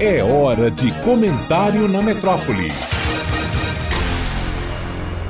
É hora de comentário na metrópole.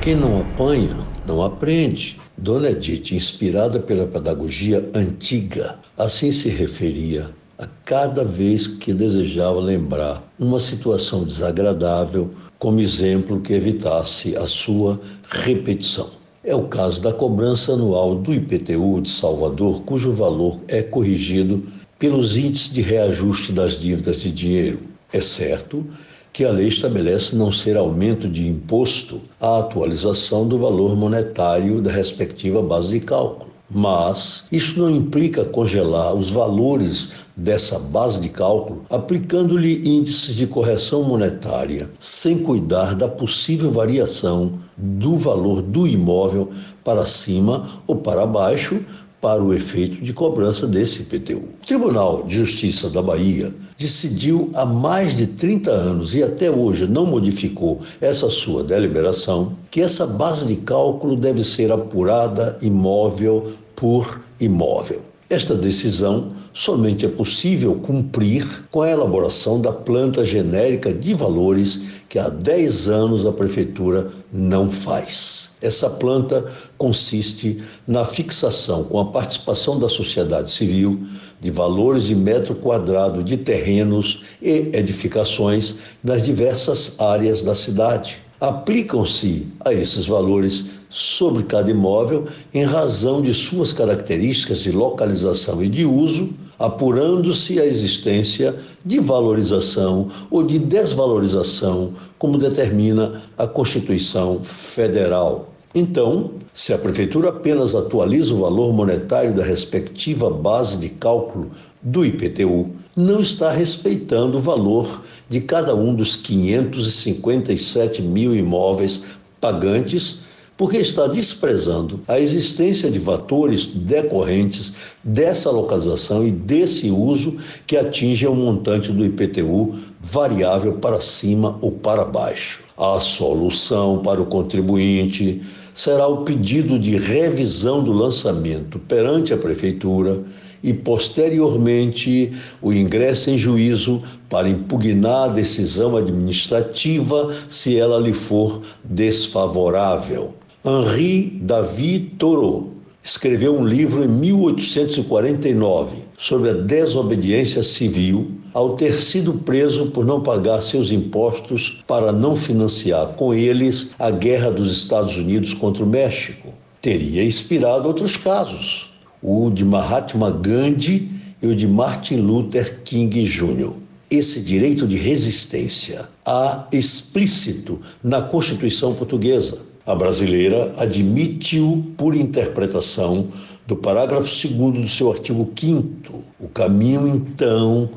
Quem não apanha, não aprende. Dona Edith, inspirada pela pedagogia antiga, assim se referia a cada vez que desejava lembrar uma situação desagradável como exemplo que evitasse a sua repetição. É o caso da cobrança anual do IPTU de Salvador, cujo valor é corrigido pelos índices de reajuste das dívidas de dinheiro. É certo que a lei estabelece não ser aumento de imposto a atualização do valor monetário da respectiva base de cálculo. Mas isso não implica congelar os valores dessa base de cálculo aplicando-lhe índices de correção monetária, sem cuidar da possível variação do valor do imóvel para cima ou para baixo para o efeito de cobrança desse IPTU. O Tribunal de Justiça da Bahia decidiu há mais de 30 anos e até hoje não modificou essa sua deliberação que essa base de cálculo deve ser apurada imóvel por imóvel. Esta decisão somente é possível cumprir com a elaboração da planta genérica de valores que há 10 anos a Prefeitura não faz. Essa planta consiste na fixação, com a participação da sociedade civil, de valores de metro quadrado de terrenos e edificações nas diversas áreas da cidade aplicam-se a esses valores sobre cada imóvel em razão de suas características de localização e de uso, apurando-se a existência de valorização ou de desvalorização, como determina a Constituição Federal. Então, se a Prefeitura apenas atualiza o valor monetário da respectiva base de cálculo do IPTU, não está respeitando o valor de cada um dos 557 mil imóveis pagantes, porque está desprezando a existência de fatores decorrentes dessa localização e desse uso que atinge o montante do IPTU variável para cima ou para baixo. A solução para o contribuinte será o pedido de revisão do lançamento perante a Prefeitura e, posteriormente, o ingresso em juízo para impugnar a decisão administrativa se ela lhe for desfavorável. Henri David Thoreau escreveu um livro em 1849 sobre a desobediência civil ao ter sido preso por não pagar seus impostos para não financiar com eles a guerra dos Estados Unidos contra o México. Teria inspirado outros casos, o de Mahatma Gandhi e o de Martin Luther King Jr. Esse direito de resistência há explícito na Constituição portuguesa. A brasileira admite-o por interpretação do parágrafo 2 do seu artigo 5. O caminho, então,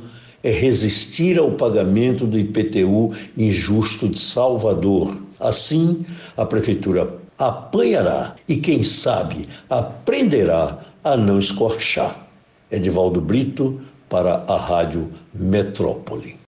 é resistir ao pagamento do IPTU injusto de Salvador. Assim, a Prefeitura apanhará e, quem sabe, aprenderá a não escorchar. Edivaldo Brito, para a Rádio Metrópole.